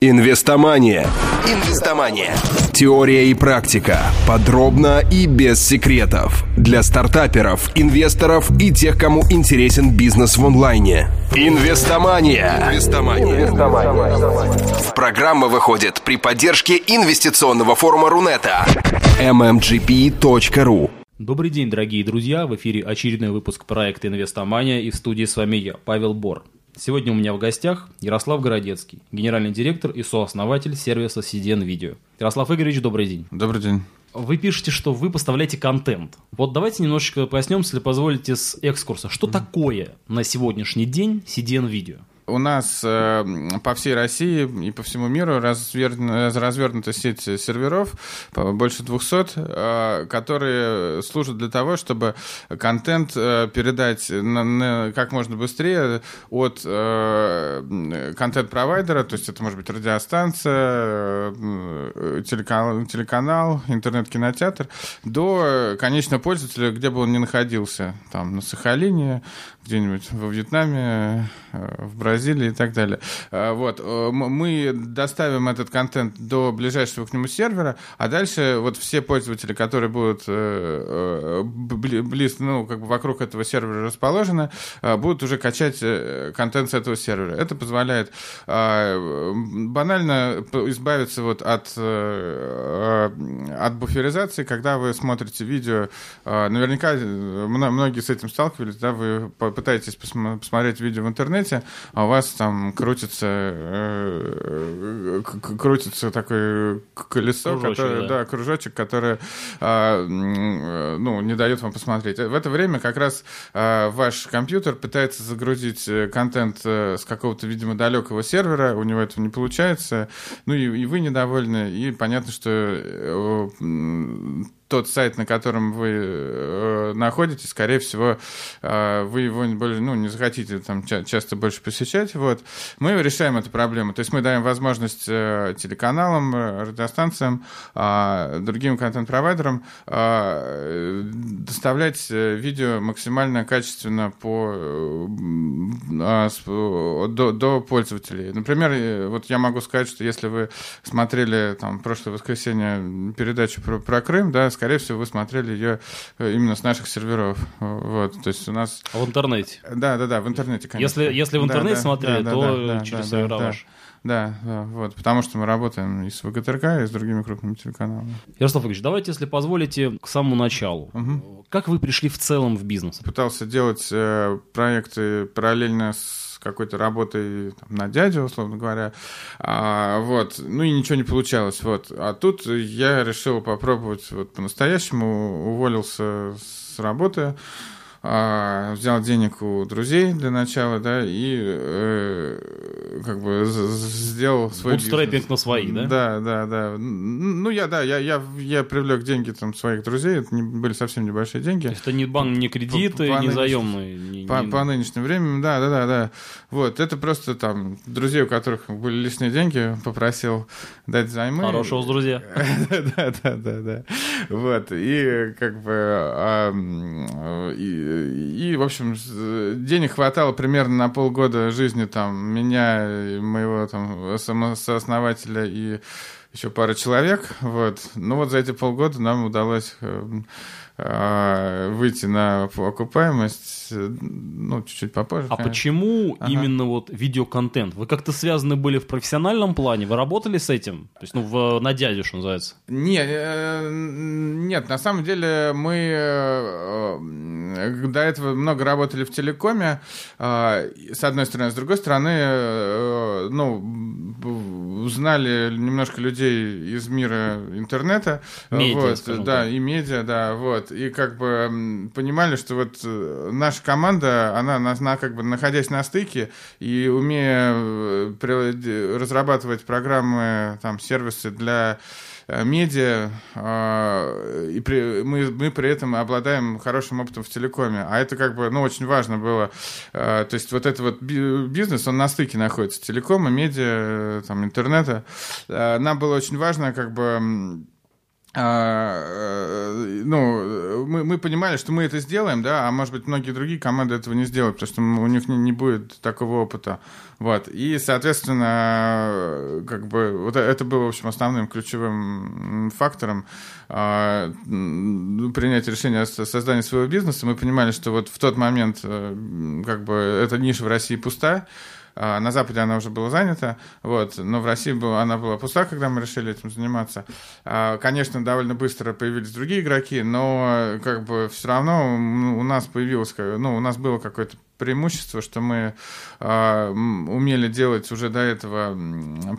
Инвестомания. Инвестомания. Теория и практика. Подробно и без секретов. Для стартаперов, инвесторов и тех, кому интересен бизнес в онлайне. Инвестомания. Инвестомания. Программа выходит при поддержке инвестиционного форума Рунета. mmgp.ru Добрый день, дорогие друзья! В эфире очередной выпуск проекта «Инвестомания» и в студии с вами я, Павел Бор. Сегодня у меня в гостях Ярослав Городецкий, генеральный директор и сооснователь сервиса CDN Video. Ярослав Игоревич, добрый день. Добрый день. Вы пишете, что вы поставляете контент. Вот давайте немножечко пояснем, если позволите, с экскурса. Что такое на сегодняшний день CDN Video? У нас э, по всей России и по всему миру развернута, развернута сеть серверов, больше 200, э, которые служат для того, чтобы контент э, передать на, на, как можно быстрее от контент-провайдера, то есть это может быть радиостанция, телеканал, телеканал интернет-кинотеатр, до конечного пользователя, где бы он ни находился, там на Сахалине, где-нибудь во Вьетнаме, э, в Бразилии и так далее. Э, вот. Э, мы доставим этот контент до ближайшего к нему сервера, а дальше вот все пользователи, которые будут близ, ну, как бы вокруг этого сервера расположены, будут уже качать контент с этого сервера. Это позволяет банально избавиться вот от, от буферизации, когда вы смотрите видео. Наверняка многие с этим сталкивались, да, вы пытаетесь посмотреть видео в интернете, а у вас там крутится, э, крутится такое колесо, кружочек, которое, да. да, кружочек, который э, ну, не дает вам посмотреть. В это время как раз э, ваш компьютер пытается загрузить э, контент э, с какого-то, видимо, далекого сервера, у него этого не получается, ну и, и вы недовольны, и понятно, что э, тот сайт, на котором вы э, находитесь, скорее всего, э, вы его более, ну, не захотите там ча- часто больше посещать. Вот. Мы решаем эту проблему. То есть мы даем возможность э, телеканалам, э, радиостанциям, э, другим контент-провайдерам э, доставлять э, видео максимально качественно по, э, э, до, до пользователей. Например, вот я могу сказать, что если вы смотрели там прошлое воскресенье передачу про, про Крым, да, скорее всего, вы смотрели ее э, именно с наших серверов. Вот, то есть у нас... А в интернете? Да, да, да, в интернете, конечно. Если, если в интернете да, смотрели, да, то да, да, через да, сервера да, ваши. Да, да, вот, потому что мы работаем и с ВГТРК, и с другими крупными телеканалами. Ярослав Игоревич, давайте, если позволите, к самому началу. Как вы пришли в целом в бизнес? Пытался делать э, проекты параллельно с какой-то работой там, на дядю, условно говоря. А, вот. Ну и ничего не получалось. Вот. А тут я решил попробовать вот по-настоящему. Уволился с работы а, взял денег у друзей для начала, да, и э, как бы сделал свой Бутстрепинг бизнес. на свои, да? Да, да, да. Ну, я, да, я, я, я привлек деньги там своих друзей, это не, были совсем небольшие деньги. То есть это не банк, не кредиты, По- по не заемные. не- По, не- по нынешним временам, да, да, да, да. Вот, это просто там друзей, у которых были лишние деньги, попросил дать займы. Хорошего с друзья. Да, да, да, да. Вот, и как бы, а, и, и, в общем, денег хватало примерно на полгода жизни там меня, моего там сооснователя и еще пара человек, вот. Ну вот за эти полгода нам удалось эм, а, выйти на окупаемость, э, ну, чуть-чуть попозже. А конечно. почему Ага. именно вот видеоконтент? Вы как-то связаны были в профессиональном плане? Вы работали с этим? То есть, ну, в, на дядю, что называется? Не, э, нет, на самом деле мы э, э, до этого много работали в телекоме, э, с одной стороны, с другой стороны, э, ну, узнали немножко людей из мира интернета, Медиа, вот, скажем да, так. и медиа, да, вот, и как бы понимали, что вот э, наша команда, она, на, на- как бы находясь на стыке и умея э, разрабатывать программы, там, сервисы для медиа, э, и при- мы, мы при этом обладаем хорошим опытом в телекоме. А это как бы, ну, очень важно было. Э, То есть вот этот вот би- бизнес, он на стыке находится. Телекома, медиа, э, там, интернета. Э, Нам было очень важно как бы а, э, ну, мы, мы понимали, что мы это сделаем, да, а может быть, многие другие команды этого не сделают, потому что у них не, не будет такого опыта. Вот. И, соответственно, как бы вот это было, в общем, основным ключевым фактором а, принятия решения о создании своего бизнеса. Мы понимали, что вот в тот момент э, как бы эта ниша в России пуста, а, на Западе она уже была занята, вот, но в России была, она была пуста, когда мы решили этим заниматься. А, конечно, довольно быстро появились другие игроки, но как бы все равно у нас появилось, ну, у нас было какое-то преимущество, что мы э, умели делать уже до этого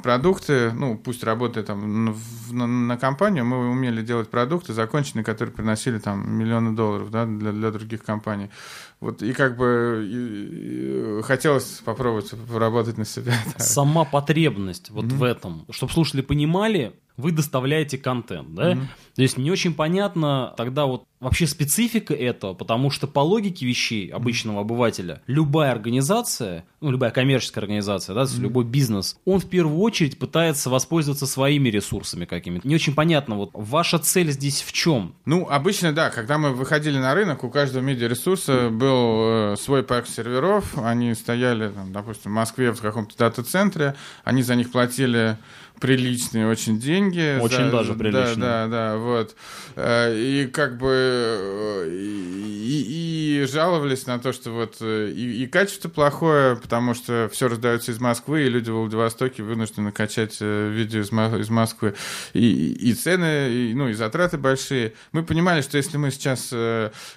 продукты, ну, пусть работая там на, на компанию, мы умели делать продукты законченные, которые приносили там миллионы долларов, да, для, для других компаний. Вот, и как бы и, и хотелось попробовать поработать на себя. Сама потребность вот mm-hmm. в этом, чтобы слушатели понимали, вы доставляете контент, да? Mm-hmm. То есть не очень понятно тогда вот вообще специфика этого, потому что по логике вещей обычного обывателя любая организация, ну любая коммерческая организация, да, mm-hmm. любой бизнес, он в первую очередь пытается воспользоваться своими ресурсами какими-то. Не очень понятно, вот ваша цель здесь в чем? Ну обычно да, когда мы выходили на рынок, у каждого медиаресурса был э, свой парк серверов, они стояли, там, допустим, в Москве в каком-то дата-центре, они за них платили приличные очень деньги. Очень за, даже приличные. Да, да, да, вот. Э, и как бы э, и, и жаловались на то, что вот э, и, и качество плохое, потому что все раздается из Москвы, и люди в Владивостоке вынуждены качать видео из, из Москвы. И, и цены, и, ну, и затраты большие. Мы понимали, что если мы сейчас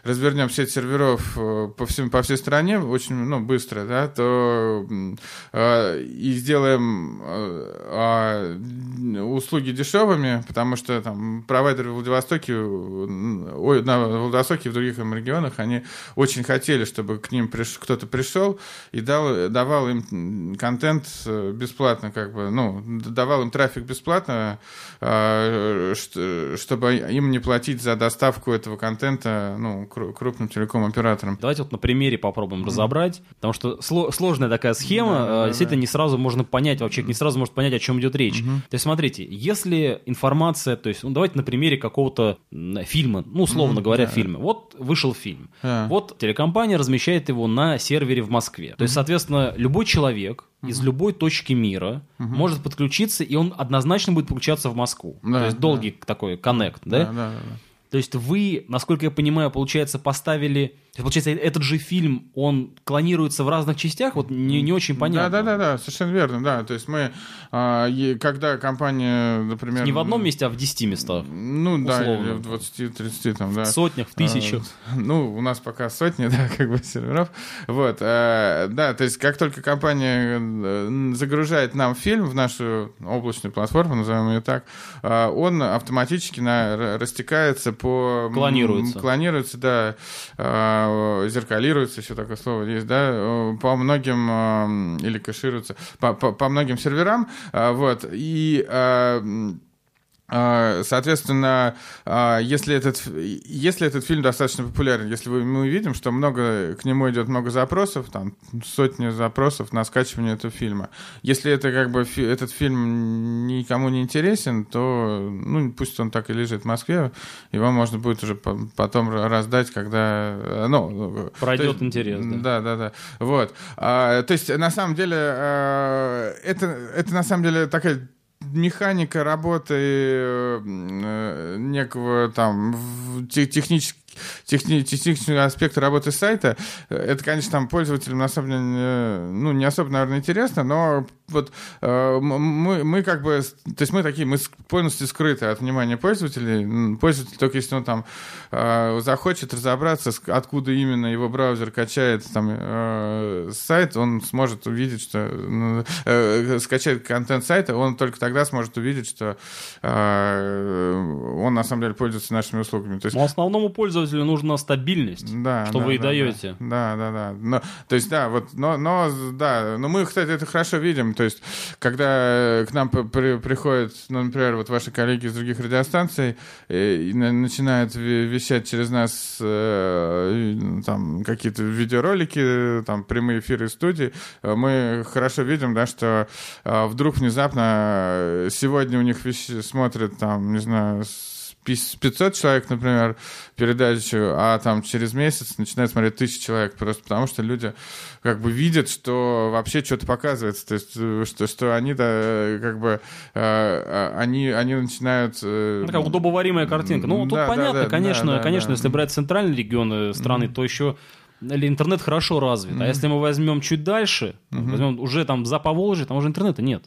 развернем сеть серверов по, всем, по всей стране очень ну, быстро, да, то и сделаем а, услуги дешевыми, потому что там провайдеры в Владивостоке, ой, на Владивостоке и в других регионах, они очень хотели, чтобы к ним приш, кто-то пришел и дал, давал им контент э, бесплатно, как бы, ну, давал им трафик бесплатно, а, чтобы им не платить за доставку этого контента, ну, крупным телеком-операторам. Давайте вот на примере попробуем mm-hmm. разобрать, потому что сложная такая схема, да, да, действительно да. не сразу можно понять, вообще не сразу может понять, о чем идет речь. Угу. То есть, смотрите, если информация, то есть, ну, давайте на примере какого-то фильма, ну, условно угу, говоря, да. фильма. Вот вышел фильм. Да. Вот телекомпания размещает его на сервере в Москве. То угу. есть, соответственно, любой человек из любой точки мира угу. может подключиться, и он однозначно будет подключаться в Москву. Да, То есть долгий да. такой коннект, да? Да, да, да. То есть вы, насколько я понимаю, получается, поставили... Получается, этот же фильм, он клонируется в разных частях? Вот не, не очень понятно. Да-да-да, совершенно верно, да. То есть мы, а, когда компания, например... Не в одном месте, а в 10 местах. Ну условно. да, или в 20-30 там, да. В сотнях, в тысячах. А, ну, у нас пока сотни, да, как бы серверов. Вот, а, да, то есть как только компания э, загружает нам фильм в нашу облачную платформу, назовем ее так, а, он автоматически на, растекается по... Клонируется. Клонируется, да, а, зеркалируется, еще такое слово есть, да, по многим, или кэшируется, по, по, по многим серверам, а, вот, и соответственно, а, если этот, если этот фильм достаточно популярен, если мы видим, что много, к нему идет много запросов, там сотни запросов на скачивание этого фильма. Если это как бы этот фильм никому не интересен, то ну, пусть он так и лежит в Москве, его можно будет уже потом раздать, когда... Ну, Пройдет есть, интерес, да. Да, да, да. Вот. А, то есть, на самом деле, а, это, это на самом деле такая механика работы э, некого там технически техни, технический аспект работы сайта, это, конечно, там пользователям на самом деле, ну, не особо, наверное, интересно, но вот э, мы, мы как бы, то есть мы такие, мы полностью скрыты от внимания пользователей. Пользователь только если он там э, захочет разобраться, откуда именно его браузер качает там э, сайт, он сможет увидеть, что ну, э, скачает контент сайта, он только тогда сможет увидеть, что э, он на самом деле пользуется нашими услугами. То есть, Но основному пользователю пользователю нужна стабильность, да, что да, вы и да, даете. Да, да, да. Но, то есть, да, вот, но, но, да, но мы, кстати, это хорошо видим. То есть, когда к нам при, приходят, ну, например, вот ваши коллеги из других радиостанций и, и начинают вещать через нас э, там какие-то видеоролики, там прямые эфиры студии, мы хорошо видим, да, что э, вдруг внезапно сегодня у них вещи смотрят там, не знаю, 500 человек, например, передачу, а там через месяц начинает смотреть тысячи человек, просто потому что люди как бы видят, что вообще что-то показывается, то есть э, что, что они, да, как бы, э, они, они начинают... Э, Такая удобоваримая картинка. Ну, тут да, понятно, да, да, конечно, да, да, конечно, да. если брать центральные регионы страны, то еще или интернет хорошо развит. А если мы возьмем чуть дальше, возьмем уже там за Поволжье, там уже интернета нет.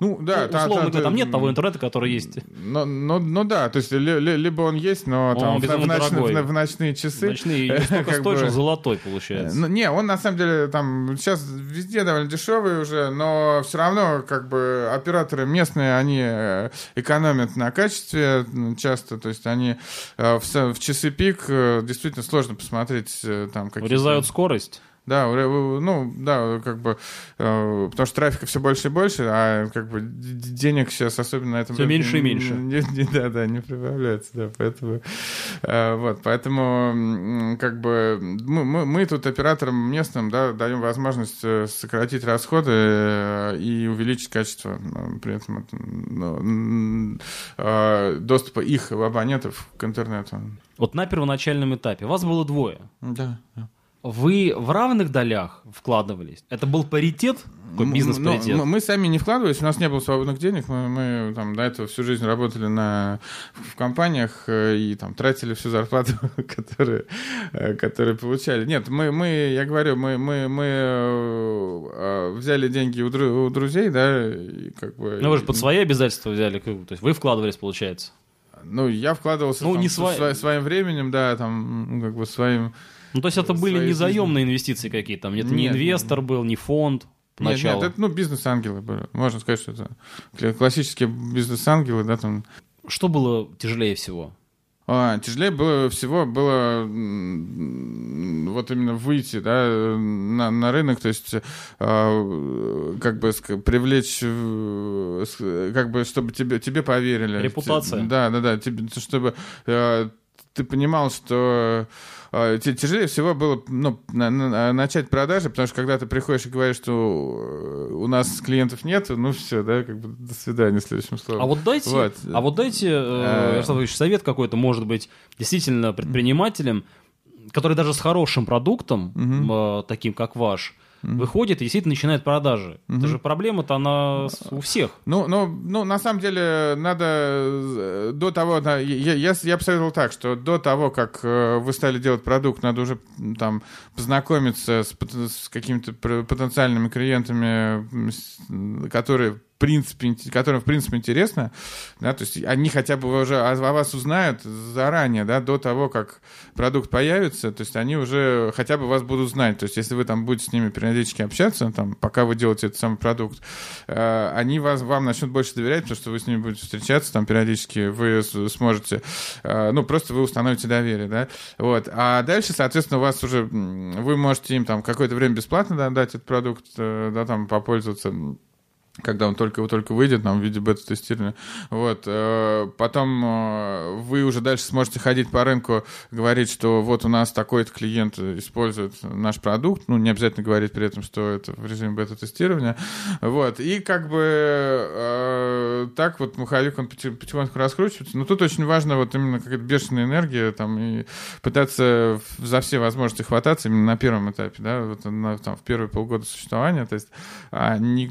Ну, да, Ну, та- условно та- говоря, там та- нет того интернета, который есть. Ну, ну, ну да, то есть ли- ли- либо он есть, но Он там в, безумно в ночные- дорогой. в ночные часы. Ночные, как стоит, бы- золотой получается. Ну, не, он на самом деле там сейчас везде довольно дешевый уже, но все равно как бы операторы местные, они э, экономят на качестве часто, то есть они э, в, в часы пик э, действительно сложно посмотреть там какие Урезают скорость. Да, ну, да, как бы, э, потому что трафика все больше и больше, а как бы денег сейчас особенно на этом... Рынке меньше и меньше. не- не- да, да, не прибавляется, да, поэтому... э, вот, поэтому, как бы, мы, мы, мы тут операторам местным, да, даем возможность э, сократить расходы и увеличить качество при этом это, ну, э, доступа их абонентов к интернету. Вот на первоначальном этапе вас было двое. Да, да. Вы в равных долях вкладывались? Это был паритет? Такой М, бизнес-паритет? ну, мы, мы сами не вкладывались, у нас не было свободных денег, мы, мы там до этого всю жизнь работали на, в компаниях э, и там тратили всю зарплату, которую, э, которую получали. Нет, мы, мы я говорю, мы, мы, мы э, э, взяли деньги у, дру- у друзей, да, и как бы... Ну вы же под свои обязательства взяли, то есть вы вкладывались, получается. Ну, я вкладывался Ну, там, не сва- своим временем, да, там, как бы своим... Ну то есть это были не заемные инвестиции какие-то, там это не Нет. инвестор был, не фонд Нет, поначалу. нет, это, ну, бизнес-ангелы были. Можно сказать, что это классические бизнес-ангелы, да, там, Что было тяжелее всего? А, тяжелее было всего было вот именно выйти да, на, на рынок, то есть а, как бы привлечь, э, как бы чтобы тебе, тебе поверили. Репутация. Те- Да, да, да, тебе, чтобы э, ты понимал, что тяжелее всего было ну, на- на- начать продажи, потому что когда ты приходишь и говоришь, что э, у нас клиентов нет, ну все, да, как бы до свидания следующим словом. А вот дайте, Вот. а вот дайте, э, Э. Ярослав Ильич, совет какой-то, может быть, действительно предпринимателям, который даже с хорошим продуктом, э, таким как ваш, выходит и действительно начинает продажи. Это же проблема-то она у всех. Ну, ну, ну, на самом деле, надо э, до того, да, я, я, я бы советовал так, что до того, как э, вы стали делать продукт, надо уже там познакомиться с, с какими-то потенциальными клиентами, которые принципе, ин- которым, в принципе, интересно, да, то есть они хотя бы уже о, вас узнают заранее, да, до того, как продукт появится, то есть они уже хотя бы вас будут знать, то есть если вы там будете с ними периодически общаться, там, пока вы делаете этот самый продукт, э, они вас, вам начнут больше доверять, потому что вы с ними будете встречаться там периодически, вы сможете, э, ну, просто вы установите доверие, да, вот, а дальше, соответственно, у вас уже, вы можете им там какое-то время бесплатно да, дать этот продукт, э, да, там, попользоваться, когда он только, только выйдет нам в виде бета-тестирования. Вот. э, Потом э, вы уже дальше сможете ходить по рынку, говорить, что вот у нас такой-то клиент использует наш продукт. Ну, не обязательно говорить при этом, что это в режиме бета-тестирования. Вот. И как бы э, так вот маховик, он поти- потихоньку раскручивается. Но тут очень важно вот именно какая-то бешеная энергия там и пытаться за все возможности хвататься именно на первом этапе, да, вот на, там, в первые полгода существования. То есть а, не,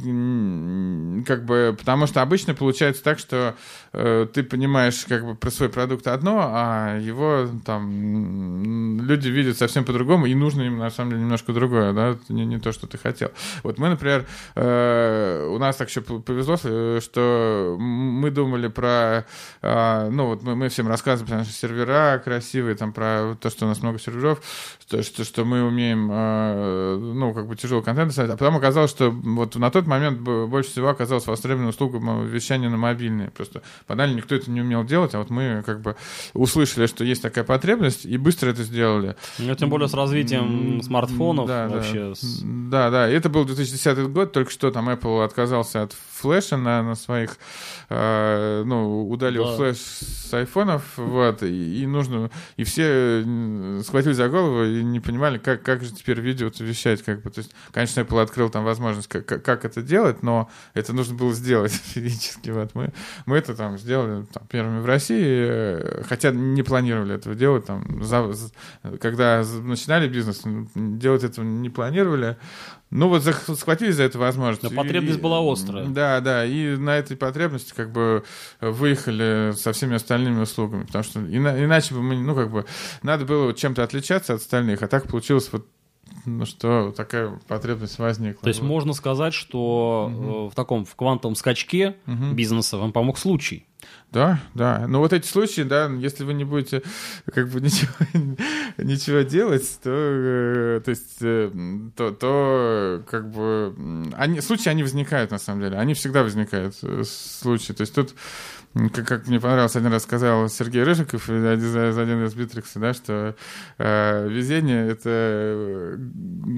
как бы, потому что обычно получается так, что э, ты понимаешь как бы про свой продукт одно, а его там люди видят совсем по-другому, и нужно им на самом деле немножко другое, да, не, не то, что ты хотел. Вот мы, например, э, у нас так еще повезло, э, что мы думали про, э, ну вот мы, мы всем рассказываем про наши сервера красивые, там про то, что у нас много серверов, что, что, что мы умеем, э, ну, как бы тяжелый контент а потом оказалось, что вот на тот момент б- больше всего оказалась востребована услуга вещания на мобильные. Просто банально никто это не умел делать, а вот мы как бы услышали, что есть такая потребность, и быстро это сделали. Ну, тем более с развитием смартфонов да, да. вообще. с- Да, да, это был 2010 год, только что там Apple отказался от флеша на, на своих, э, ну, удалил Да. флеш с айфонов, вот, и, и нужно, и все схватились за голову и не понимали, как, как же теперь видео вещать, как бы, то есть, конечно, Apple открыл там возможность, как, как, это делать, но это нужно было сделать физически, вот, мы, мы это там сделали там, первыми в России, э, хотя не планировали этого делать, там, за- когда начинали бизнес, делать этого не планировали, ну вот схватились за эту возможность. Но потребность И- была острая. Да, да, и на этой потребности как бы выехали со всеми остальными услугами, потому что ина- иначе бы мы, ну как бы, надо было чем-то отличаться от остальных, а так получилось вот ну что, такая потребность возникла. То есть Вот. можно сказать, что э, в таком в квантовом скачке бизнеса вам помог случай. Да, да. Но вот эти случаи, да, если вы не будете как бы ничего, ничего делать, то, э, то есть, э, то, то как бы они, случаи, они возникают на самом деле. Они всегда возникают, э, случаи. То есть тут как, как мне понравилось, один раз сказал Сергей Рыжиков из один из Битрикса, да, что э, везение — это э,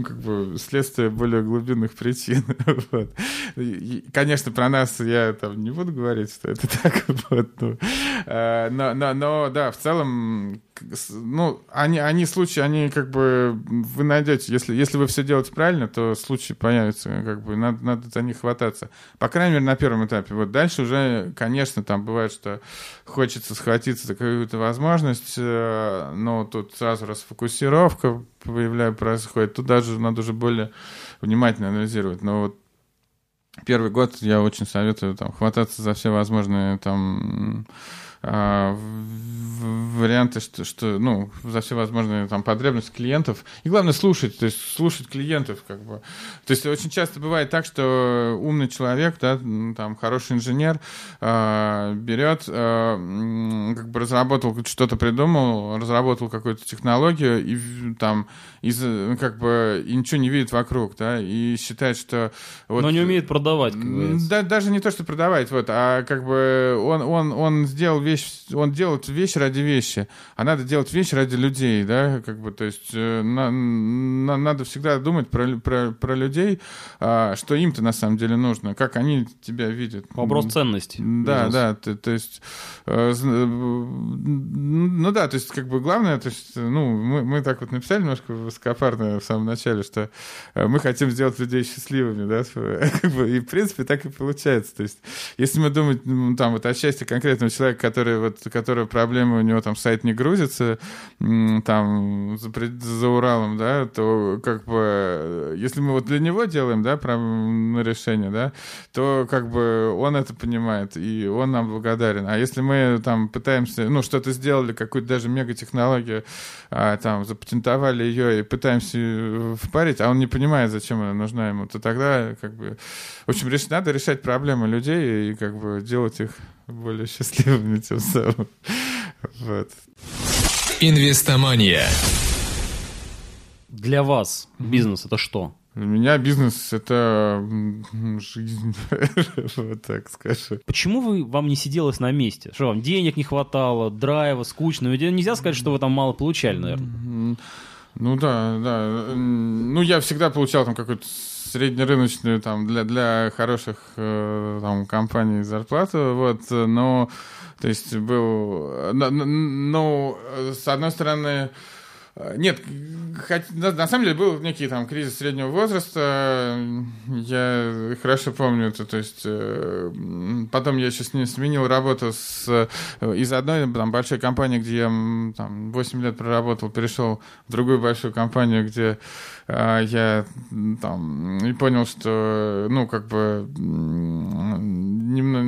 как бы следствие более глубинных причин. вот. И, конечно, про нас я там не буду говорить, что это так вот. ну, э, но, но, но, да, в целом, ну, они, они случаи, они как бы вы найдете. Если, если вы все делаете правильно, то случаи появятся, как бы надо, надо за них хвататься. По крайней мере, на первом этапе. Вот дальше уже, конечно, там бывает, что хочется схватиться за какую-то возможность, э, но тут сразу расфокусировка появляется, происходит. Тут даже надо уже более внимательно анализировать. Но вот первый год я очень советую там хвататься за все возможные там варианты, что, что, ну, за все возможные там потребности клиентов. И главное слушать, то есть слушать клиентов, как бы. То есть очень часто бывает так, что умный человек, да, там хороший инженер а, берет, а, м, как бы разработал что-то придумал, разработал какую-то технологию и там из, как бы и ничего не видит вокруг, да, и считает, что вот Но не умеет продавать. Да, даже не то, что продавать, вот, а как бы он, он, он сделал вещь, он делает вещь ради вещи, а надо делать вещь ради людей, да, как бы, то есть э, на- на- надо всегда думать про, про, про людей, а, что им-то на самом деле нужно, как они тебя видят. Вопрос ценностей. Да, да, то, то есть, э, э, ну да, то есть, как бы главное, то есть, ну, мы, мы так вот написали немножко высокопарно в самом начале, что э, мы хотим сделать людей счастливыми, да, и в принципе так и получается, то есть, если мы думаем, ну, там, вот о счастье конкретного человека, который вот, которая проблема, у него там сайт не грузится, там, за, за Уралом, да, то, как бы, э, если мы вот для него делаем, да, про- м, решение, да, то как бы он это понимает, и он нам благодарен. А если мы там пытаемся, ну, что-то сделали, какую-то даже мегатехнологию, а, там, запатентовали ее и пытаемся её впарить, а он не понимает, зачем она нужна ему, то тогда, как бы, в общем, надо решать проблемы людей и, как бы, делать их более счастливыми тем самым. Вот. Инвестомания. Для вас бизнес это что? Для меня бизнес — это жизнь, вот так скажу. Почему вы, вам не сиделось на месте? Что вам денег не хватало, драйва, скучно? Ведь нельзя сказать, что вы там мало получали, наверное. Ну да, да. Ну я всегда получал там какую-то среднерыночную там для для хороших э, там компаний зарплату, вот. Но то есть был, э, с одной стороны нет, хот- на, самом деле был некий там кризис среднего возраста. Я хорошо помню это. То есть э, потом я еще сменил работу с, э, из одной там, большой компании, где я там, 8 лет проработал, перешел в другую большую компанию, где э, я там и понял, что ну как бы м, немно-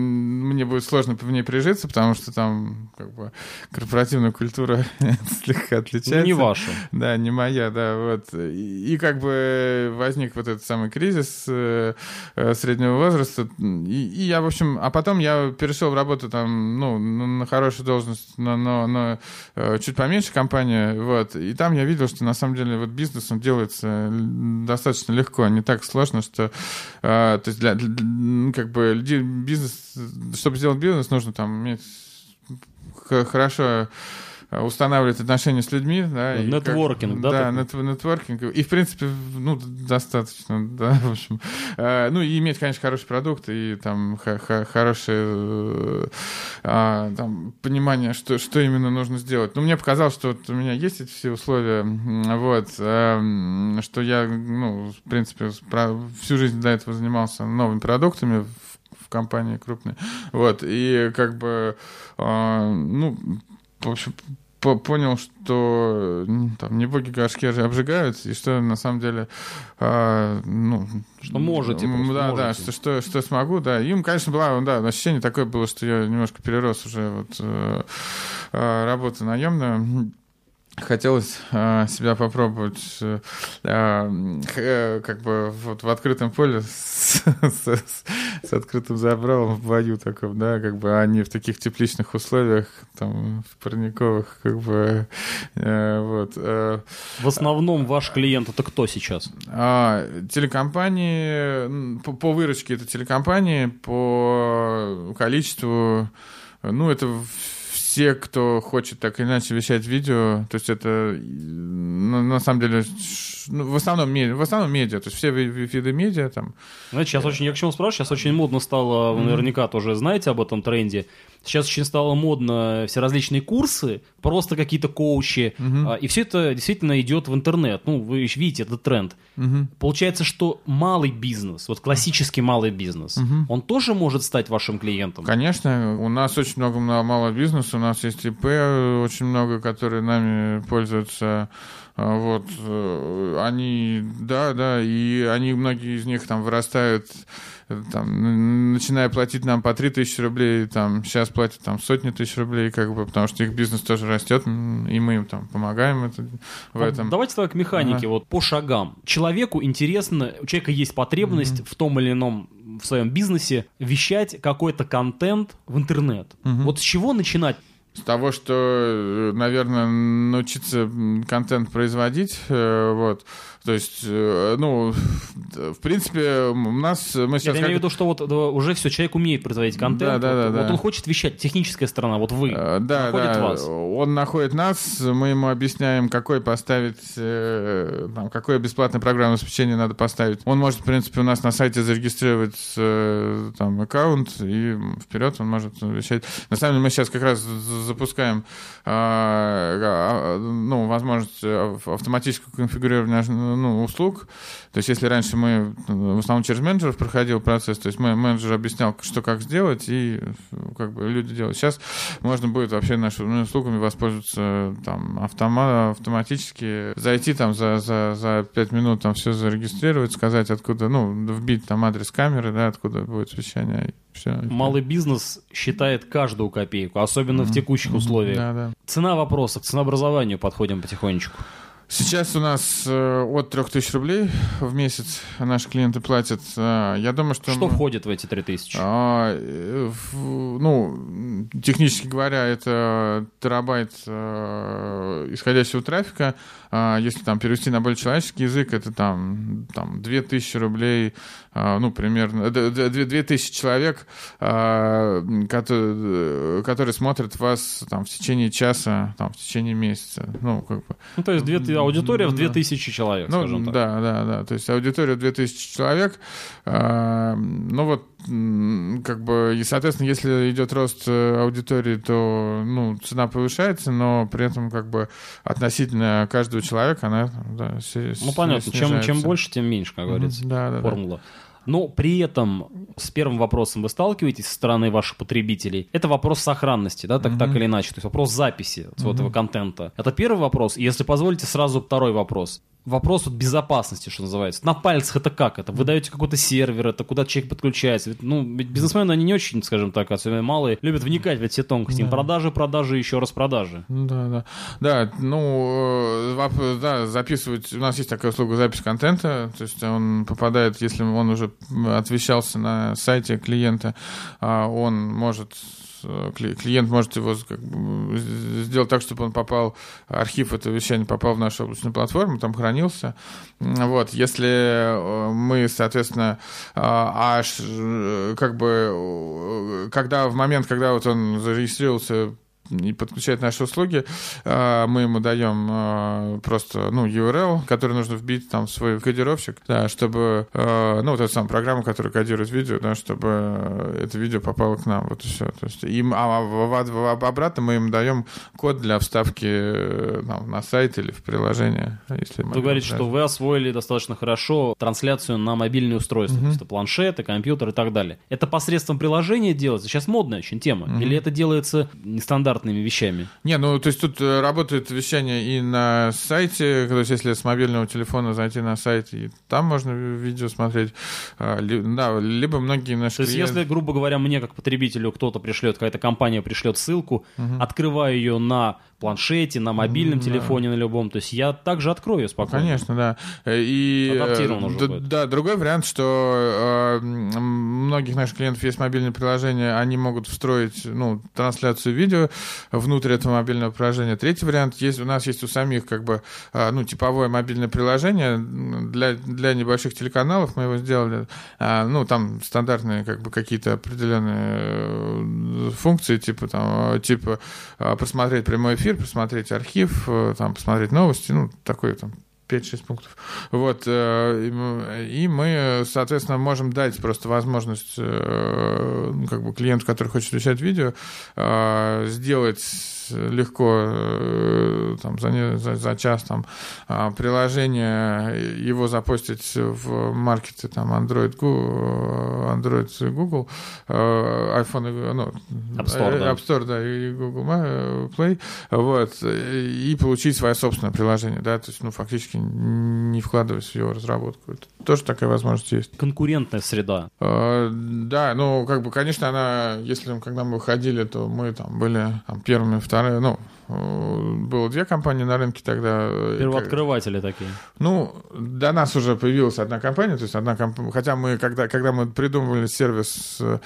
мне будет сложно в ней прижиться, потому что там как бы корпоративная культура слегка отличается. Не ваша. Да, не моя, да, вот. И, и как бы возник вот этот самый кризис э, э, среднего возраста. И, и я, в общем, а потом я перешел в работу там, ну, на, хорошую должность, но, но, но э, чуть поменьше компания, вот. И там я видел, что на самом деле вот бизнес, он делается достаточно легко, не так сложно, что, э, то есть для, для- как бы люди- бизнес, чтобы сделать бизнес, нужно там иметь хорошо устанавливать отношения с людьми. Да, и как- Нетворкинг, да, Да, нет- нетворкинг. И, в принципе, ну, достаточно, да, в общем. Э, Ну, и иметь, конечно, хороший продукт и там хорошее э, а, там, понимание, что, что именно нужно сделать. Ну, мне показалось, что вот у меня есть эти все условия, вот, что я, ну, в принципе, всю жизнь до этого занимался новыми продуктами в, компании крупной, вот, и как бы, а, ну, в общем, по- понял, что там не боги горшки обжигают, и что на самом деле, а, ну, Что можете да, да, можете. что, что, что смогу, да. Им, конечно, было, да, ощущение такое было, что я немножко перерос уже вот э, э, работу наемную. Хотелось э, себя попробовать э, э, э, как бы вот в открытом поле с, с- с открытым забралом в бою таком, да, как бы они в таких тепличных условиях, там, в парниковых, как бы, э, вот. э, В основном ваш клиент это кто сейчас? а, телекомпании, по, по выручке это телекомпании, по количеству, ну, это все, кто хочет так или иначе вещать видео, то есть это, ну, на самом деле, ну, в основном, медиа, в основном медиа, то есть все ви- ви- виды медиа там, Знаете, сейчас очень, я к чему спрашиваю, сейчас очень модно стало, вы наверняка тоже знаете об этом тренде, сейчас очень стало модно все различные курсы, просто какие-то коучи, а, и все это действительно идет в интернет, ну, вы видите этот тренд. Получается, что малый бизнес, вот классический малый бизнес, он тоже может стать вашим клиентом? Конечно, у нас очень много ма- малого бизнеса, у нас есть ИП очень много, которые нами пользуются. А, Вот, э, они, да, да, и они, многие из них там вырастают, э, там, начиная платить нам по 3000 рублей, там, сейчас платят там сотни тысяч рублей, как бы, потому что их бизнес тоже растет, и мы им там помогаем это, в Вот этом. Давайте тогда к механике, Ага. вот по шагам. Человеку интересно, у человека есть потребность в том или ином в своем бизнесе вещать какой-то контент в интернет. Вот с чего начинать? С того, что, э, наверное, научиться контент производить, э, вот, то есть, э, ну, в принципе, у нас, мы Я сейчас... имею в виду, что вот уже все, человек умеет производить контент. Да, да, вот, да, вот да. он хочет вещать, техническая сторона, вот вы, Да, находит да, вас. он находит нас, мы ему объясняем, какой поставить, там, какое бесплатное программное обеспечение надо поставить. Он может, в принципе, у нас на сайте зарегистрировать там аккаунт, и вперед он может вещать. На самом деле мы сейчас как раз запускаем а, а, ну, возможность ав- автоматического конфигурирования ну, услуг. То есть если раньше мы э, в основном через менеджеров проходил процесс, то есть мы, менеджер объяснял, что как сделать, и э, как бы люди делают. Сейчас можно будет вообще нашими услугами воспользоваться там автома, автоматически, зайти там за, за, за 5 минут там все зарегистрировать, сказать откуда, ну, вбить там адрес камеры, да, откуда будет вещание, все. Малый бизнес считает каждую копейку, особенно в текущих условиях. Да, да. Цена вопроса, к ценообразованию подходим потихонечку. Сейчас у нас э, от 3000 рублей в месяц наши клиенты платят. Э, я думаю, что... Что мы- входит в эти 3000? А, э, в- ну, технически говоря, это терабайт э, исходящего трафика. А, если там перевести на более человеческий язык, это там, там 2000 рублей, а, ну, примерно, д- д- две- 2000 человек, а, которые, которые смотрят вас там в течение часа, там, в течение месяца. Ну, как бы, Ну, то есть две, аудитория в да. 2000 человек, ну, скажем так. да, да, да. То есть аудитория 2000 человек. Ну вот, как бы, и, соответственно, если идет рост э, аудитории, то, ну, цена повышается, но при этом, как бы, относительно каждого человека она, да, Ну, понятно, чем, чем больше, тем меньше, как говорится. Мгм, Да, да, да. формула. Но при этом с первым вопросом вы сталкиваетесь со стороны ваших потребителей. Это вопрос сохранности, да, так, так или иначе. То есть вопрос записи вот этого контента. Это первый вопрос. И если позволите, сразу второй вопрос. Вопрос вот безопасности, что называется. На пальцах это как? Это вы даете какой-то сервер, это куда человек подключается. Ведь, ну, ведь бизнесмены, они не очень, скажем так, особенно малые, любят вникать в эти тонкости. Им продажи, продажи, еще раз продажи. Ну, Да, да. Да, ну, э, да, записывать, у нас есть такая услуга запись контента, то есть он попадает, если он уже отвечался на сайте клиента, а он может э, кли- клиент может его как бы, сделать так, чтобы он попал, архив этого вещания попал в нашу облачную платформу, там хранился. Вот, если э, мы, соответственно, а, аж э, как бы, э, когда в момент, когда вот он зарегистрировался и подключает наши услуги, мы ему даем просто, ну, URL, который нужно вбить там в свой кодировщик, да, чтобы, ну, вот эта самая программа, которая кодирует видео, да, чтобы это видео попало к нам, вот и все. То есть им, а, а, а обратно мы им даем код для вставки там, на сайт или в приложение. Если вы говорите, что вы освоили достаточно хорошо трансляцию на мобильные устройства, угу. то есть планшеты, компьютер и так далее. Это посредством приложения делается? Сейчас модная очень тема. Угу. Или это делается нестандартными вещами? Не, ну то есть тут э, работает вещание и на сайте, то есть если с мобильного телефона зайти на сайт, и там можно видео смотреть. А, да, либо многие наши То есть клиенты... если, грубо говоря, мне как потребителю кто-то пришлет, какая-то компания пришлет ссылку, угу. открываю ее на планшете, на мобильном да. телефоне, на любом. То есть я также открою ну, спокойно. конечно, да. И, э, да, да, другой вариант, что э, многих наших клиентов есть мобильное приложение, они могут встроить ну, трансляцию видео внутрь этого мобильного приложения. Третий вариант, есть, у нас есть у самих как бы э, ну, типовое мобильное приложение для, для небольших телеканалов, мы его сделали. Э, ну, там стандартные как бы какие-то определенные э, функции, типа там, типа э, просмотреть прямой эфир, эфир, посмотреть архив, э, там, посмотреть новости, ну, такой там 5-6 пунктов. Вот, э, и мы, соответственно, можем дать просто возможность э, ну, как бы клиенту, который хочет изучать видео, сделать легко э, там, за, за, за час там, приложение, его запустить в маркете там, Android, Google, Android Google, э, iPhone, ну, App Store, да. App Store, да, и Google Play, вот, и получить свое собственное приложение, да, то есть, ну, фактически не вкладываясь в его разработку. Это тоже такая возможность есть. Конкурентная среда. Э, да, ну, как бы, конечно, она, если, когда мы выходили, то мы там были там, первыми, вторыми ну, Э, было две компании на рынке тогда. Э, Первооткрыватели такие. Ну, до нас уже появилась одна компания, то есть одна компания, хотя мы, когда, когда мы придумывали сервис, э,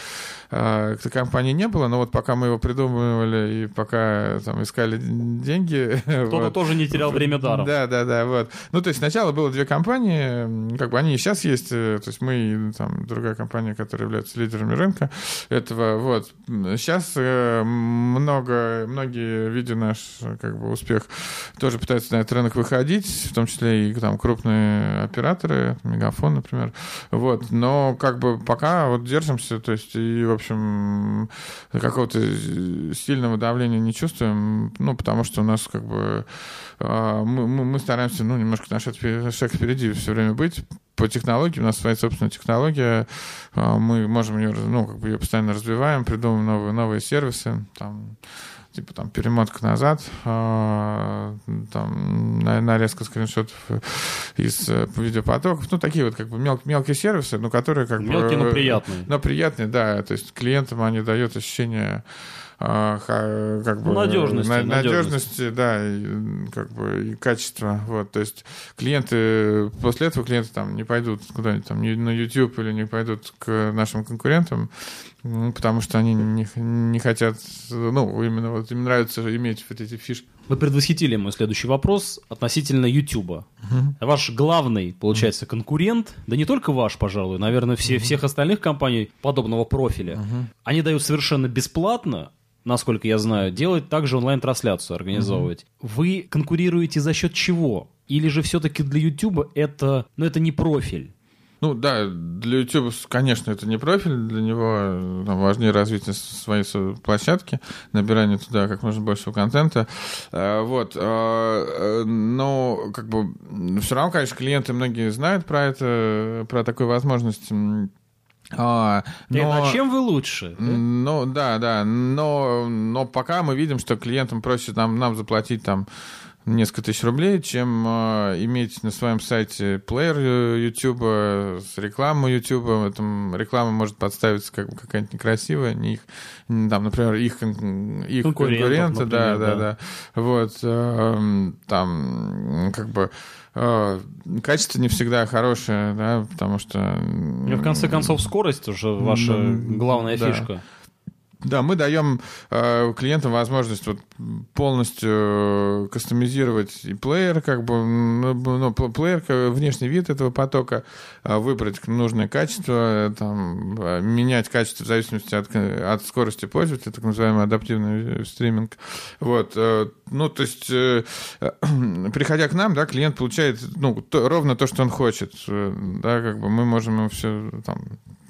этой компании не было, но вот пока мы его придумывали и пока там искали деньги... Кто-то вот, тоже не терял время даром. Да, да, да, вот. Ну, то есть сначала было две компании, как бы они и сейчас есть, то есть мы и там другая компания, которая является лидерами рынка этого, вот. Сейчас много, многие на наш как бы успех, тоже пытаются на этот рынок выходить, в том числе и там крупные операторы, Мегафон, например. Вот, но как бы пока вот держимся, то есть и, в общем, какого-то сильного давления не чувствуем, ну, потому что у нас как бы а, мы, мы стараемся, ну, немножко на шаг, шаг впереди все время быть, по технологии, у нас своя собственная технология, а, мы можем ее, ну, как бы ее постоянно развиваем, придумываем новые, новые сервисы, там, типа там перемотка назад, э, там нарезка скриншотов из э, видеопотоков, ну такие вот как бы мел, мелкие сервисы, но которые как мелкие, бы... Мелкие, но приятные. Но приятные, да, то есть клиентам они дают ощущение а, как бы надежности, на, надежности, да, и, как бы и качества, вот, то есть клиенты после этого клиенты там не пойдут куда-нибудь там на YouTube или не пойдут к нашим конкурентам, потому что они не, не хотят, ну именно вот им нравится иметь вот эти фишки. Вы предвосхитили мой следующий вопрос относительно YouTube. Угу. Ваш главный, получается, конкурент, да не только ваш, пожалуй, наверное, все, угу. всех остальных компаний подобного профиля, угу. они дают совершенно бесплатно насколько я знаю, делать также онлайн-трансляцию, организовывать. Угу. Вы конкурируете за счет чего? Или же все-таки для YouTube это, ну, это не профиль? Ну да, для YouTube, конечно, это не профиль, для него там, важнее развитие своей площадки, набирание туда как можно больше контента. Э, вот. Э, но как бы все равно, конечно, клиенты многие знают про это, про такую возможность а, но, а чем вы лучше? Ну да, да, но, но пока мы видим, что клиентам проще нам, нам заплатить там несколько тысяч рублей, чем э, иметь на своем сайте плеер YouTube с рекламой YouTube. Там реклама может подставиться как какая-нибудь некрасивая, не их, там, например, их, их конкуренты, да, да, да, да. Вот, э, там, как бы Э, качество не всегда хорошее, да, потому что... И в конце концов скорость уже ваша главная да. фишка. Да, мы даем э, клиентам возможность вот полностью кастомизировать и плеер, как бы, ну, ну плеер, внешний вид этого потока, э, выбрать нужное качество, там, э, менять качество в зависимости от, от скорости пользователя, так называемый адаптивный стриминг. Вот, э, ну, то есть, э, приходя к нам, да, клиент получает, ну, то, ровно то, что он хочет, да, как бы мы можем ему все там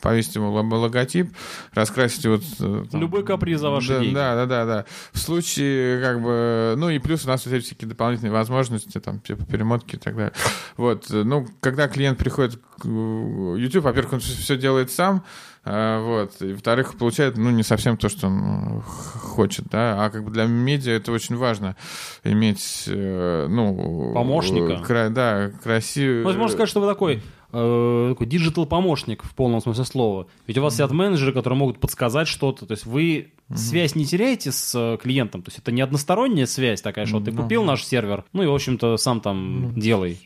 повесить его логотип, раскрасить его... Э, там, Любой каприз за ваши да, деньги. Да, да, да, да. В случае, как бы... Ну, и плюс у нас есть всякие дополнительные возможности, там, типа перемотки и так далее. Вот. Ну, когда клиент приходит к YouTube, во-первых, он все делает сам, а, вот. И, во-вторых, получает, ну, не совсем то, что он хочет, да, а как бы для медиа это очень важно иметь, э, ну... Помощника. Кра- да, красивый... Ну, можно сказать, что вы такой э, такой диджитал-помощник в полном смысле слова. Ведь у вас сидят менеджеры, которые могут подсказать что-то. То есть вы mm связь не теряете с э, клиентом. То есть это не односторонняя связь такая, что ты купил наш сервер, ну и, в общем-то, сам там делай.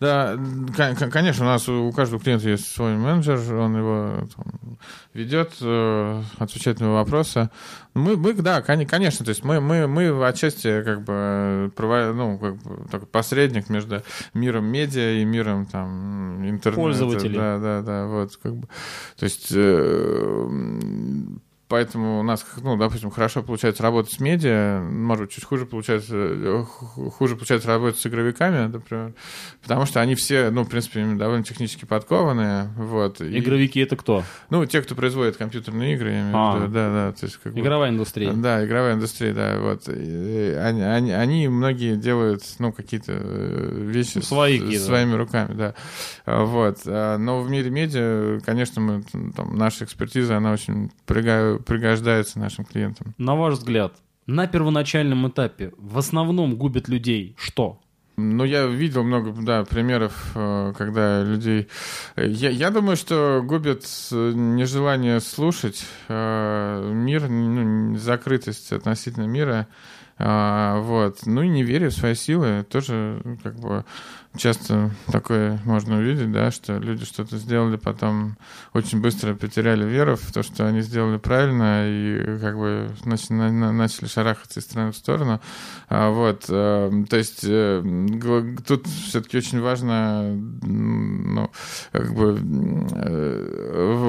Да, конечно, у нас у каждого клиента есть свой менеджер, он его там, ведет, э, отвечает на вопросы. Мы, мы, да, конечно, то есть мы, мы, мы отчасти как бы, ну, как бы такой посредник между миром медиа и миром там интернета. Пользователей. Да, да, да, вот как бы. То есть э, Поэтому у нас, ну, допустим, хорошо получается работать с медиа, может быть, чуть хуже получается, хуже получается работать с игровиками, например, потому что они все, ну, в принципе, довольно технически подкованные, вот. Игровики это кто? Ну, те, кто производит компьютерные игры, я имею в виду, да, да. То есть, как игровая индустрия. Да, игровая индустрия, да, вот. И они, они, они многие делают, ну, какие-то э, вещи Свои с, своими руками, да. Вот. А, но в мире медиа, конечно, мы, там, наша экспертиза, она очень пригаю пригождается нашим клиентам. На ваш взгляд, на первоначальном этапе в основном губит людей что? Ну, я видел много, да, примеров, э, когда людей... Я, я думаю, что губит нежелание слушать э, мир, ну, закрытость относительно мира, а, вот. Ну и неверие в свои силы тоже как бы часто такое можно увидеть, да, что люди что-то сделали, потом очень быстро потеряли веру в то, что они сделали правильно, и как бы начали, начали шарахаться из стороны в сторону. А, вот, э, то есть э, тут все-таки очень важно, ну, как бы э,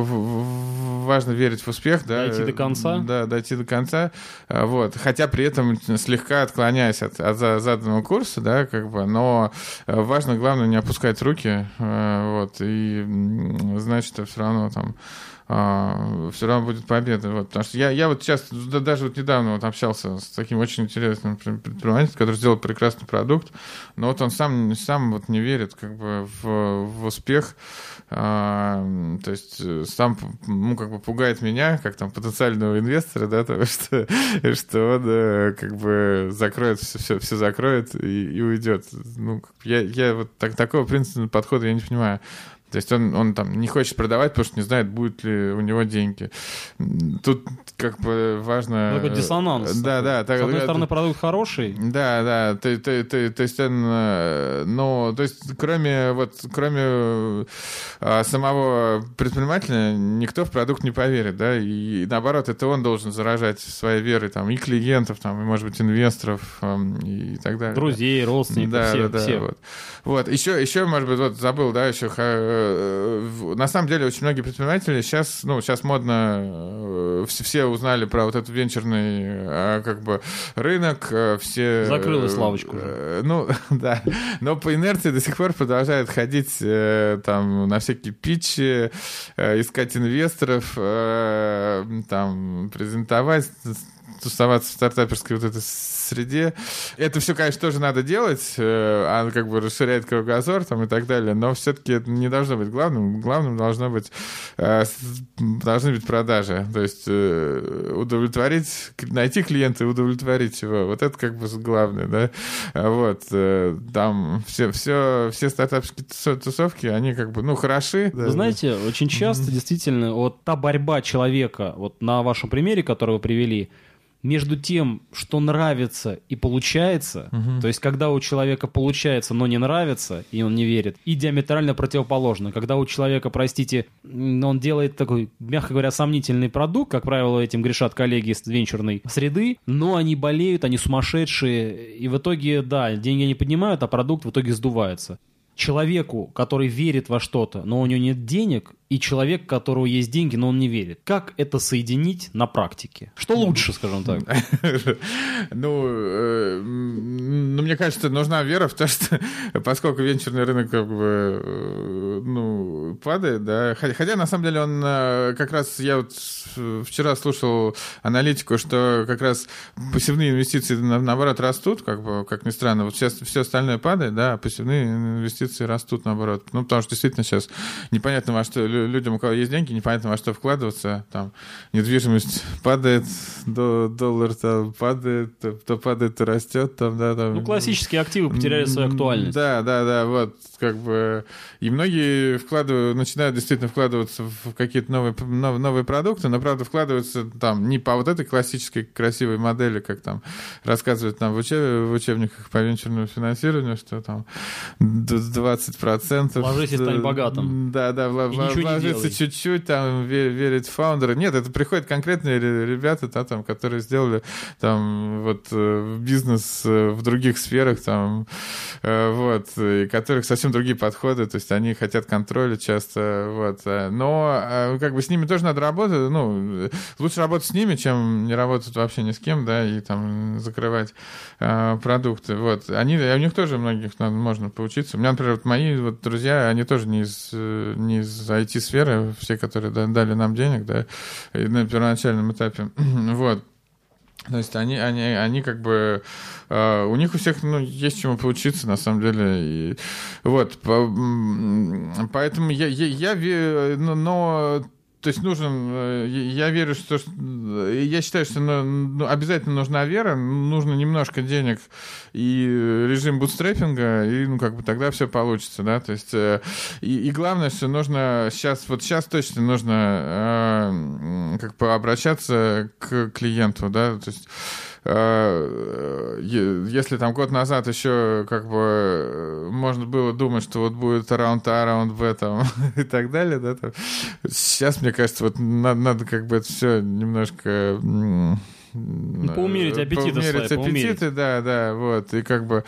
важно верить в успех, да. Дойти до конца. Да, дойти до конца. А, вот, хотя при этом слегка отклоняясь от, от заданного курса, да, как бы, но важно важно, главное, не опускать руки, э, вот, и знать, что все равно там а, все равно будет победа. Вот, потому что я, я вот сейчас, да, даже вот недавно вот общался с таким очень интересным предпринимателем, который сделал прекрасный продукт, но вот он сам, сам вот не верит как бы в, в успех, а, то есть э, сам, ну, как бы пугает меня, как там потенциального инвестора, да, того, что, что он э, как бы закроет, все, все, все закроет и, и уйдет. Ну, я, я вот так, такого принципа подхода я не понимаю. То есть он, он там не хочет продавать, потому что не знает, будет ли у него деньги. Тут как бы важно... Ну, это диссонанс. Да, да. Так, С одной стороны, продукт хороший. Да, да. То, то, то, то есть он... Э, ну, то есть кроме, вот, кроме самого предпринимателя никто в продукт не поверит, да, и наоборот, это он должен заражать своей верой там и клиентов, там, и, может быть, инвесторов и так далее. Друзей, родственников, да, всех, да, да, всех. Вот. вот. Еще, еще, может быть, вот забыл, да, еще Э, на самом деле очень многие предприниматели сейчас, ну, сейчас модно, э, все узнали про вот этот венчурный э, как бы рынок, все... Закрылась лавочку Ну, да. Но по инерции до сих пор продолжают ходить там на всякие питчи, искать инвесторов, там, презентовать, тусоваться в стартаперской вот этой среде. Это все, конечно, тоже надо делать, э, а как бы расширяет кругозор там и так далее, но все-таки это не должно быть главным. Главным должно быть, э, должны быть продажи. То есть э, удовлетворить, найти клиента и удовлетворить его. Вот это как бы главное, да. Вот. Там все, все, все стартапские тусовки, они как бы, ну, хороши. Вы знаете, очень часто действительно вот та борьба человека, вот на вашем примере, который вы привели, между тем, что нравится и получается, угу. то есть когда у человека получается, но не нравится, и он не верит, и диаметрально противоположно. Когда у человека, простите, он делает такой, мягко говоря, сомнительный продукт, как правило, этим грешат коллеги из венчурной среды, но они болеют, они сумасшедшие, и в итоге, да, деньги не поднимают, а продукт в итоге сдувается человеку, который верит во что-то, но у него нет денег, и человек, у которого есть деньги, но он не верит. Как это соединить на практике? Что лучше, скажем так? Ну, э, ну, мне кажется, нужна вера в то, что поскольку венчурный рынок как бы э, ну, падает, да, хотя на самом деле он э, как раз, я вот вчера слушал аналитику, что как раз пассивные инвестиции наоборот растут, как бы, как ни странно, вот сейчас все остальное падает, да, а пассивные инвестиции растут наоборот. Ну, потому что действительно сейчас непонятно во что людям, у кого есть деньги, непонятно во что вкладываться. Там недвижимость падает, доллар там падает, то, то падает, то растет. Там, да, там. Ну, классические активы потеряли свою актуальность. Да, да, да, вот, как бы. И многие вкладывают, начинают действительно вкладываться в какие-то новые, новые, новые продукты, но, правда, вкладываются там не по вот этой классической красивой модели, как там рассказывают нам в, учеб... в учебниках по венчурному финансированию, что там 20%. Ложись и стань богатым. Да, да, в, в, вложиться чуть-чуть, там, верить в фаундера. Нет, это приходят конкретные ребята, да, там, которые сделали там вот э, бизнес э, в других сферах, там, э, вот, и которых совсем другие подходы, то есть они хотят контроля часто, вот. Но как бы с ними тоже надо работать, ну, лучше работать с ними, чем не работать вообще ни с кем, да, и там закрывать продукты, вот. Они, у них тоже многих надо, можно поучиться. У меня, например, вот мои вот друзья, они тоже не из, не из IT сферы, все, которые дали нам денег, да, на первоначальном этапе. вот. То есть они, они, они как бы, э, у них у всех, ну, есть чему поучиться, на самом деле. И, вот, по, поэтому я, я, я, но то есть нужен, э, я верю, что, я считаю, что ну, ну, обязательно нужна вера, нужно немножко денег и режим бутстрепинга, и ну как бы тогда все получится, да, то есть э, и, и главное, что нужно сейчас, вот сейчас точно нужно э, как бы обращаться к клиенту, да, то есть Э, если там год назад еще как бы э, можно было думать, что вот будет раунд А, раунд Б там и так далее, да, там, сейчас, мне кажется, вот надо, надо как бы это все немножко поумерить аппетиты поумерить свои, аппетиты, да, да, вот, и как бы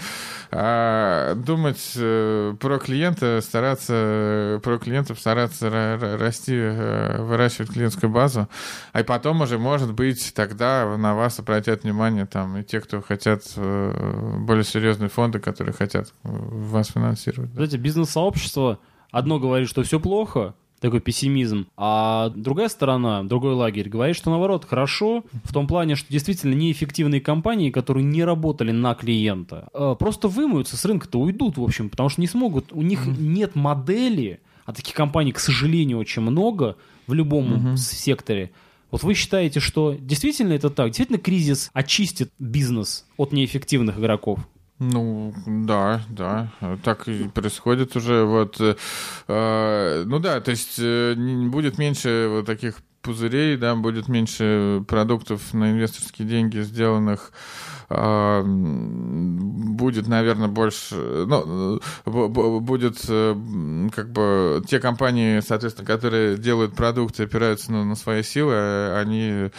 а, думать э, про клиента, стараться, про клиентов стараться расти, э, выращивать клиентскую базу, а потом уже, может быть, тогда на вас обратят внимание там и те, кто хотят э, более серьезные фонды, которые хотят вас финансировать. Знаете, бизнес-сообщество одно говорит, что все плохо, такой пессимизм. А другая сторона, другой лагерь говорит, что наоборот, хорошо, в том плане, что действительно неэффективные компании, которые не работали на клиента, э, просто вымоются с рынка-то, уйдут, в общем, потому что не смогут, у них нет модели, а таких компаний, к сожалению, очень много в любом mm-hmm. секторе. Вот вы считаете, что действительно это так? Действительно кризис очистит бизнес от неэффективных игроков? Ну, да, да, так и происходит уже. Вот, э, ну да, то есть э, будет меньше вот таких пузырей, да, будет меньше продуктов на инвесторские деньги, сделанных будет, наверное, больше, ну, будет э, как бы те компании, соответственно, которые делают продукты, опираются на, на свои силы, они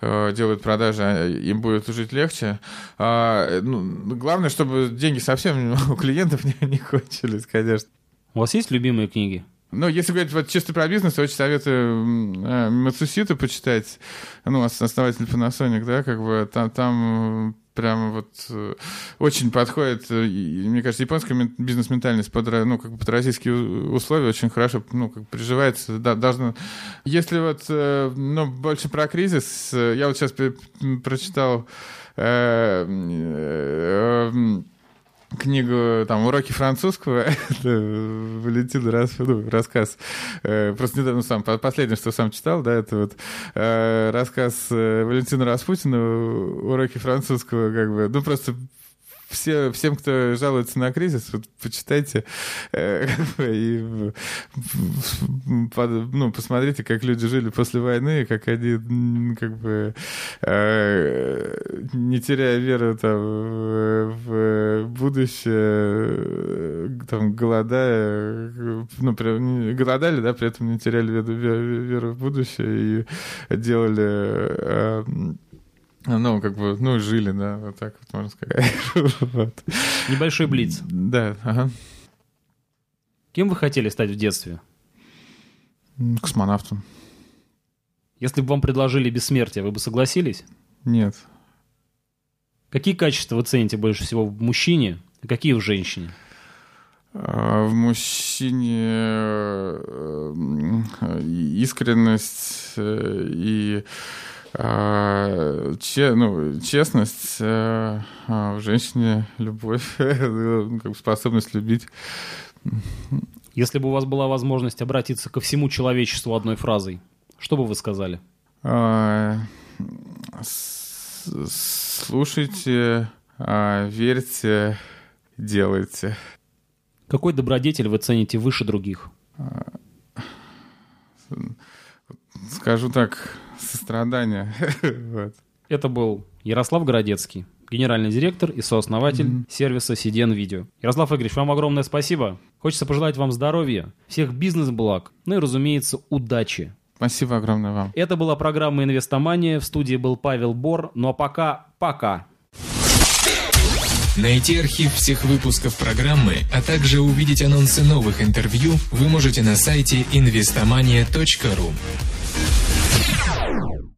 э, делают продажи, а им будет жить легче. А, ну, главное, чтобы деньги совсем у клиентов не, не кончились, конечно. У вас есть любимые книги? Ну, если говорить вот чисто про бизнес, очень советую э, Мацуситу почитать, ну, основатель Panasonic, да, как бы там, там прямо вот э, очень подходит, э, мне кажется, японская бизнес-ментальность под, ну, как бы под российские условия очень хорошо, ну, как бы приживается, да, должно... Если вот, э, ну, больше про кризис, я вот сейчас прочитал э, э, книгу, там, «Уроки французского», Валентин раз, ну, рассказ, э, просто недавно сам, последнее, что сам читал, да, это вот э, рассказ э, Валентина Распутина «Уроки французского», как бы, ну, просто все, всем, кто жалуется на кризис, вот почитайте э, и под, ну, посмотрите, как люди жили после войны, как они как бы э, не теряя веры там, в будущее, там, голодая, ну, при, голодали, да, при этом не теряли веру, веру в будущее и делали э, ну, как бы, ну, жили, да, вот так вот можно сказать. вот. Небольшой блиц. Да, ага. Кем вы хотели стать в детстве? Космонавтом. Если бы вам предложили бессмертие, вы бы согласились? Нет. Какие качества вы цените больше всего в мужчине, а какие в женщине? А, в мужчине э, искренность э, и а, че, ну, честность э, а в женщине любовь, ну, как способность любить. Если бы у вас была возможность обратиться ко всему человечеству одной фразой, что бы вы сказали? А, слушайте, а, верьте, делайте. Какой добродетель вы цените выше других? Скажу так, сострадание. вот. Это был Ярослав Городецкий, генеральный директор и сооснователь mm-hmm. сервиса CDN Video. Ярослав Игоревич, вам огромное спасибо. Хочется пожелать вам здоровья, всех бизнес-благ, ну и, разумеется, удачи. Спасибо огромное вам. Это была программа «Инвестомания». В студии был Павел Бор. Ну а пока, пока. Найти архив всех выпусков программы, а также увидеть анонсы новых интервью вы можете на сайте investomania.ru.